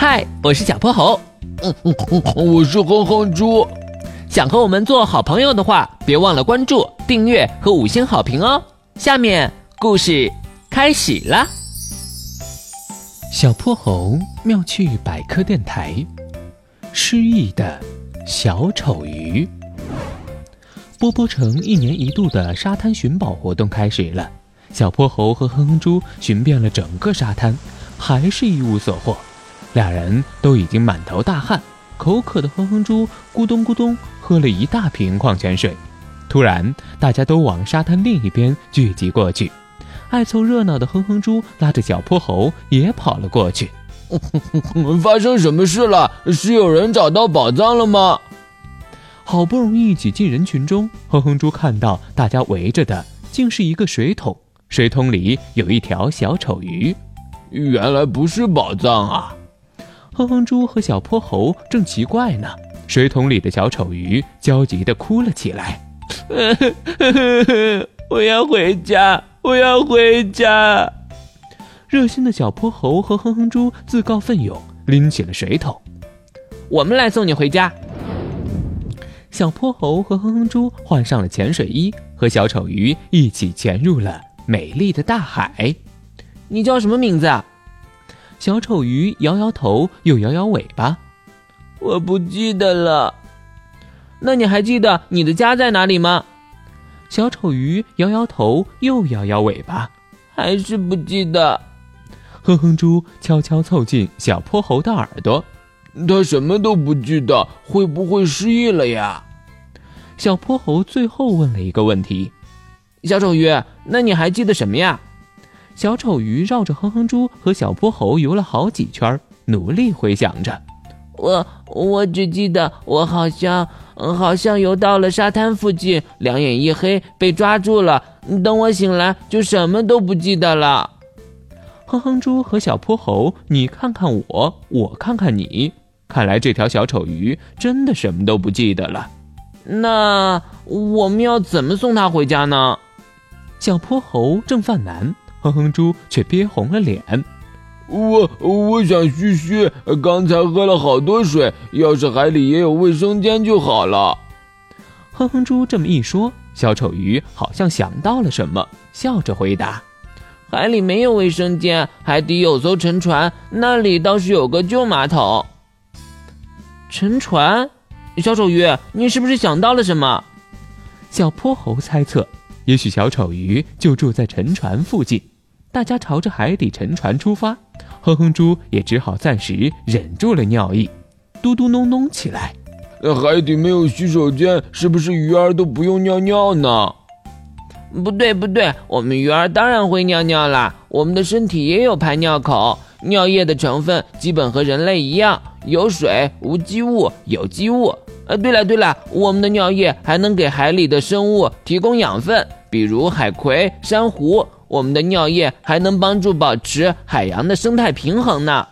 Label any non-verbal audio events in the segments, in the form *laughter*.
嗨，我是小泼猴。嗯嗯嗯，我是哼哼猪。想和我们做好朋友的话，别忘了关注、订阅和五星好评哦。下面故事开始了。小泼猴妙趣百科电台，失忆的小丑鱼。波波城一年一度的沙滩寻宝活动开始了，小泼猴和哼哼猪寻遍了整个沙滩，还是一无所获。俩人都已经满头大汗，口渴的哼哼猪咕咚咕咚喝了一大瓶矿泉水。突然，大家都往沙滩另一边聚集过去。爱凑热闹的哼哼猪拉着小泼猴也跑了过去。*laughs* 发生什么事了？是有人找到宝藏了吗？好不容易挤进人群中，哼哼猪看到大家围着的竟是一个水桶，水桶里有一条小丑鱼。原来不是宝藏啊！哼哼猪和小泼猴正奇怪呢，水桶里的小丑鱼焦急地哭了起来：“ *laughs* 我要回家，我要回家！”热心的小泼猴和哼哼猪自告奋勇拎起了水桶：“我们来送你回家。”小泼猴和哼哼猪换上了潜水衣，和小丑鱼一起潜入了美丽的大海。你叫什么名字啊？小丑鱼摇摇头，又摇摇尾巴，我不记得了。那你还记得你的家在哪里吗？小丑鱼摇摇头，又摇摇尾巴，还是不记得。哼哼猪悄悄凑近小泼猴的耳朵，他什么都不记得，会不会失忆了呀？小泼猴最后问了一个问题：小丑鱼，那你还记得什么呀？小丑鱼绕着哼哼猪和小泼猴游了好几圈，努力回想着。我我只记得我好像好像游到了沙滩附近，两眼一黑被抓住了。等我醒来，就什么都不记得了。哼哼猪和小泼猴，你看看我，我看看你，看来这条小丑鱼真的什么都不记得了。那我们要怎么送它回家呢？小泼猴正犯难。哼哼猪却憋红了脸，我我想嘘嘘，刚才喝了好多水，要是海里也有卫生间就好了。哼哼猪这么一说，小丑鱼好像想到了什么，笑着回答：“海里没有卫生间，海底有艘沉船，那里倒是有个旧马桶。”沉船？小丑鱼，你是不是想到了什么？小泼猴猜测，也许小丑鱼就住在沉船附近。大家朝着海底沉船出发，哼哼猪也只好暂时忍住了尿意，嘟嘟哝哝起来。海底没有洗手间，是不是鱼儿都不用尿尿呢？不对不对，我们鱼儿当然会尿尿啦。我们的身体也有排尿口，尿液的成分基本和人类一样，有水、无机物、有机物。呃，对了对了，我们的尿液还能给海里的生物提供养分，比如海葵、珊瑚。我们的尿液还能帮助保持海洋的生态平衡呢。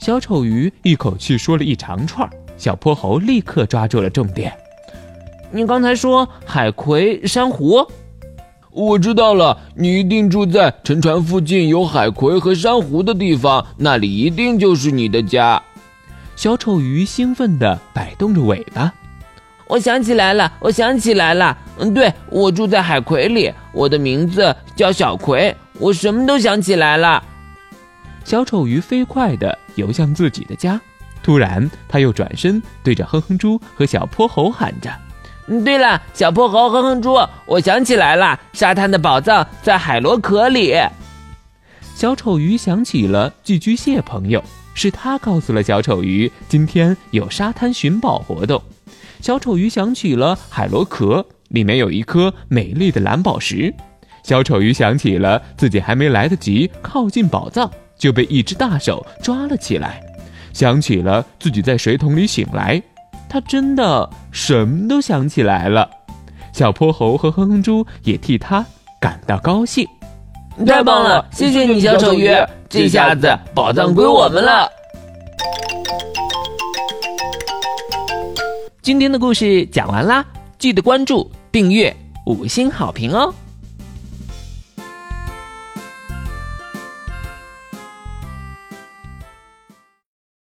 小丑鱼一口气说了一长串，小泼猴立刻抓住了重点。你刚才说海葵、珊瑚，我知道了，你一定住在沉船附近有海葵和珊瑚的地方，那里一定就是你的家。小丑鱼兴奋地摆动着尾巴。我想起来了，我想起来了。嗯，对，我住在海葵里，我的名字叫小葵。我什么都想起来了。小丑鱼飞快地游向自己的家，突然，他又转身对着哼哼猪和小泼猴喊着：“嗯，对了，小泼猴、哼哼猪，我想起来了，沙滩的宝藏在海螺壳里。”小丑鱼想起了寄居蟹朋友，是他告诉了小丑鱼今天有沙滩寻宝活动。小丑鱼想起了海螺壳，里面有一颗美丽的蓝宝石。小丑鱼想起了自己还没来得及靠近宝藏，就被一只大手抓了起来。想起了自己在水桶里醒来，他真的什么都想起来了。小泼猴和哼哼猪也替他感到高兴。太棒了，谢谢你，小丑鱼！这下子宝藏归我们了。今天的故事讲完啦，记得关注、订阅、五星好评哦！